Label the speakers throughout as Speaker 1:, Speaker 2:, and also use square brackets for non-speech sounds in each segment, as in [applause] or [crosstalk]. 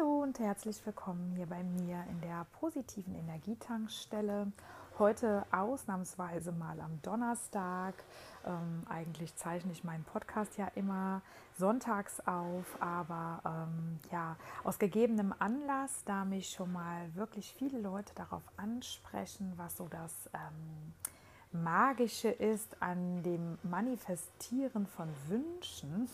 Speaker 1: Hallo und herzlich willkommen hier bei mir in der positiven Energietankstelle. Heute ausnahmsweise mal am Donnerstag. Ähm, eigentlich zeichne ich meinen Podcast ja immer sonntags auf, aber ähm, ja, aus gegebenem Anlass, da mich schon mal wirklich viele Leute darauf ansprechen, was so das ähm, Magische ist an dem Manifestieren von Wünschen.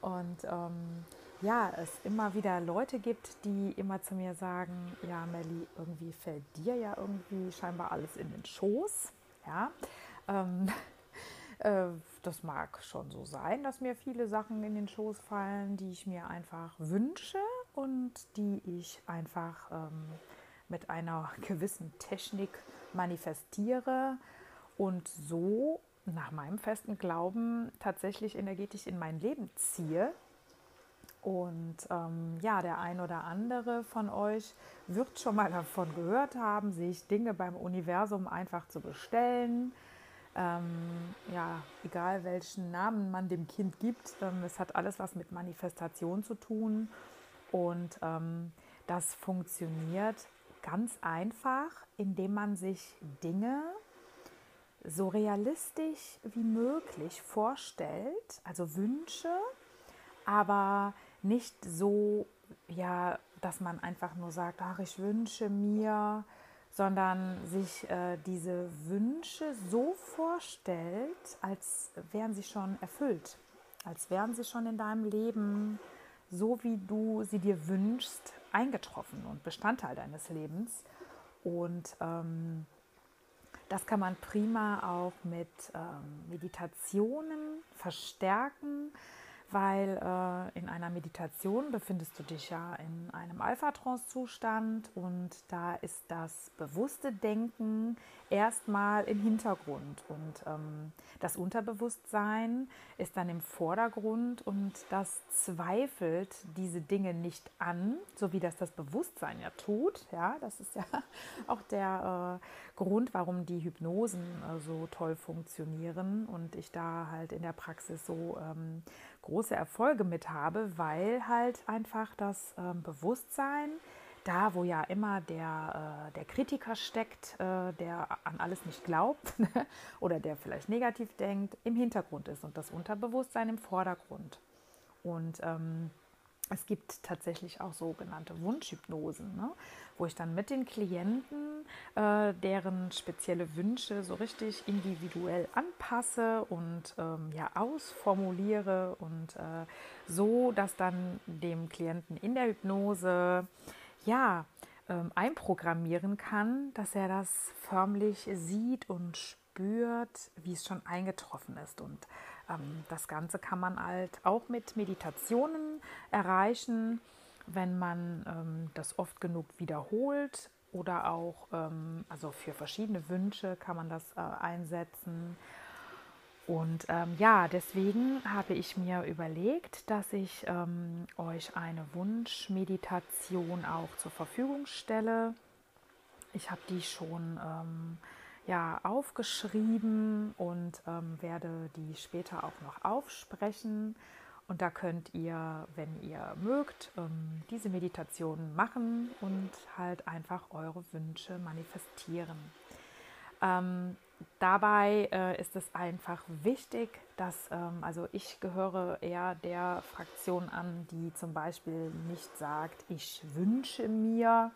Speaker 1: Und ähm, ja, es immer wieder Leute gibt, die immer zu mir sagen, ja, Melli, irgendwie fällt dir ja irgendwie scheinbar alles in den Schoß. Ja, ähm, [laughs] äh, das mag schon so sein, dass mir viele Sachen in den Schoß fallen, die ich mir einfach wünsche und die ich einfach ähm, mit einer gewissen Technik manifestiere und so nach meinem festen Glauben tatsächlich energetisch in mein Leben ziehe und ähm, ja, der ein oder andere von euch wird schon mal davon gehört haben, sich Dinge beim Universum einfach zu bestellen. Ähm, ja, egal welchen Namen man dem Kind gibt, ähm, es hat alles was mit Manifestation zu tun. Und ähm, das funktioniert ganz einfach, indem man sich Dinge so realistisch wie möglich vorstellt, also Wünsche, aber nicht so, ja, dass man einfach nur sagt, ach, ich wünsche mir, sondern sich äh, diese Wünsche so vorstellt, als wären sie schon erfüllt, als wären sie schon in deinem Leben so, wie du sie dir wünschst, eingetroffen und Bestandteil deines Lebens. Und ähm, das kann man prima auch mit ähm, Meditationen verstärken weil äh, in einer Meditation befindest du dich ja in einem Alpha-Trance-Zustand und da ist das bewusste Denken erstmal im Hintergrund und ähm, das Unterbewusstsein ist dann im Vordergrund und das zweifelt diese Dinge nicht an, so wie das das Bewusstsein ja tut. Ja, das ist ja [laughs] auch der äh, Grund, warum die Hypnosen äh, so toll funktionieren und ich da halt in der Praxis so ähm, große Erfolge mit habe, weil halt einfach das ähm, Bewusstsein, da wo ja immer der, äh, der Kritiker steckt, äh, der an alles nicht glaubt [laughs] oder der vielleicht negativ denkt, im Hintergrund ist und das Unterbewusstsein im Vordergrund. Und ähm, es gibt tatsächlich auch sogenannte Wunschhypnosen, ne? wo ich dann mit den Klienten äh, deren spezielle Wünsche so richtig individuell anpasse und ähm, ja ausformuliere und äh, so, dass dann dem Klienten in der Hypnose ja ähm, einprogrammieren kann, dass er das förmlich sieht und spürt, wie es schon eingetroffen ist und das Ganze kann man halt auch mit Meditationen erreichen, wenn man ähm, das oft genug wiederholt oder auch, ähm, also für verschiedene Wünsche kann man das äh, einsetzen. Und ähm, ja, deswegen habe ich mir überlegt, dass ich ähm, euch eine Wunschmeditation auch zur Verfügung stelle. Ich habe die schon ähm, ja, aufgeschrieben und ähm, werde die später auch noch aufsprechen. Und da könnt ihr, wenn ihr mögt, ähm, diese Meditation machen und halt einfach eure Wünsche manifestieren. Ähm, dabei äh, ist es einfach wichtig, dass, ähm, also ich gehöre eher der Fraktion an, die zum Beispiel nicht sagt, ich wünsche mir,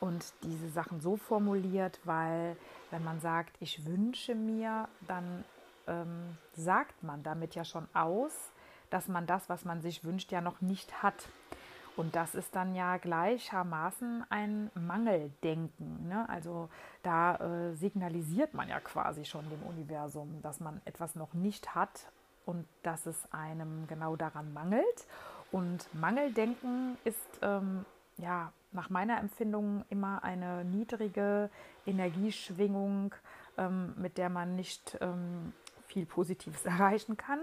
Speaker 1: und diese Sachen so formuliert, weil wenn man sagt, ich wünsche mir, dann ähm, sagt man damit ja schon aus, dass man das, was man sich wünscht, ja noch nicht hat. Und das ist dann ja gleichermaßen ein Mangeldenken. Ne? Also da äh, signalisiert man ja quasi schon dem Universum, dass man etwas noch nicht hat und dass es einem genau daran mangelt. Und Mangeldenken ist ähm, ja nach meiner Empfindung immer eine niedrige Energieschwingung, ähm, mit der man nicht ähm, viel Positives [laughs] erreichen kann.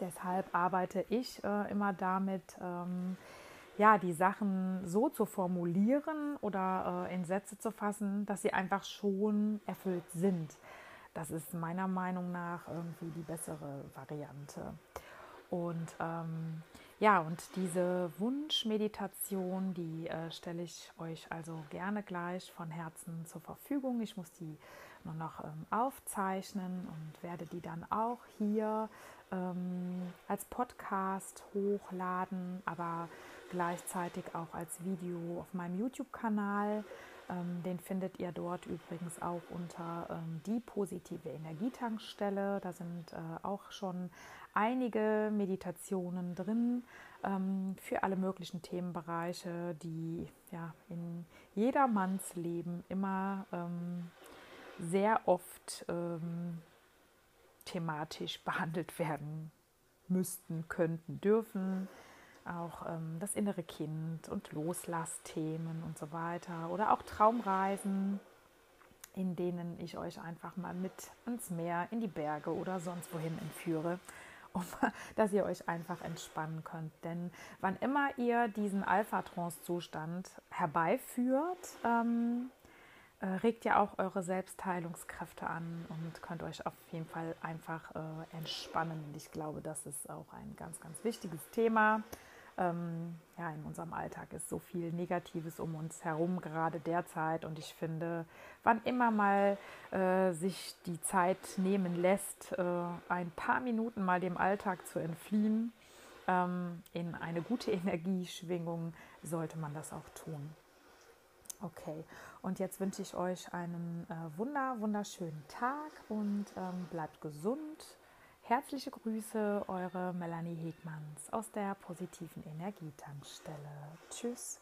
Speaker 1: Deshalb arbeite ich äh, immer damit, ähm, ja, die Sachen so zu formulieren oder äh, in Sätze zu fassen, dass sie einfach schon erfüllt sind. Das ist meiner Meinung nach irgendwie die bessere Variante. Und ähm, Ja, und diese Wunschmeditation, die äh, stelle ich euch also gerne gleich von Herzen zur Verfügung. Ich muss die nur noch ähm, aufzeichnen und werde die dann auch hier ähm, als Podcast hochladen, aber gleichzeitig auch als Video auf meinem YouTube-Kanal. Ähm, den findet ihr dort übrigens auch unter ähm, die positive Energietankstelle. Da sind äh, auch schon einige Meditationen drin ähm, für alle möglichen Themenbereiche, die ja in jedermanns Leben immer ähm, sehr oft ähm, thematisch [laughs] behandelt werden müssten, könnten, dürfen. Auch ähm, das innere Kind und Loslassthemen und so weiter. Oder auch Traumreisen, in denen ich euch einfach mal mit ins Meer, in die Berge oder sonst wohin entführe, [laughs] um, dass ihr euch einfach entspannen könnt. Denn wann immer ihr diesen Alpha-Trance-Zustand herbeiführt, ähm, äh, regt ja auch eure Selbstheilungskräfte an und könnt euch auf jeden Fall einfach äh, entspannen. Und ich glaube, das ist auch ein ganz, ganz wichtiges Thema. Ähm, ja, in unserem Alltag ist so viel Negatives um uns herum, gerade derzeit. Und ich finde, wann immer mal äh, sich die Zeit nehmen lässt, äh, ein paar Minuten mal dem Alltag zu entfliehen, ähm, in eine gute [laughs] Energieschwingung, sollte man das auch tun. Okay, und jetzt wünsche ich euch einen äh, wunder, wunderschönen Tag und ähm, bleibt gesund. Herzliche Grüße, eure Melanie Hegmanns aus der positiven Energietankstelle. Tschüss.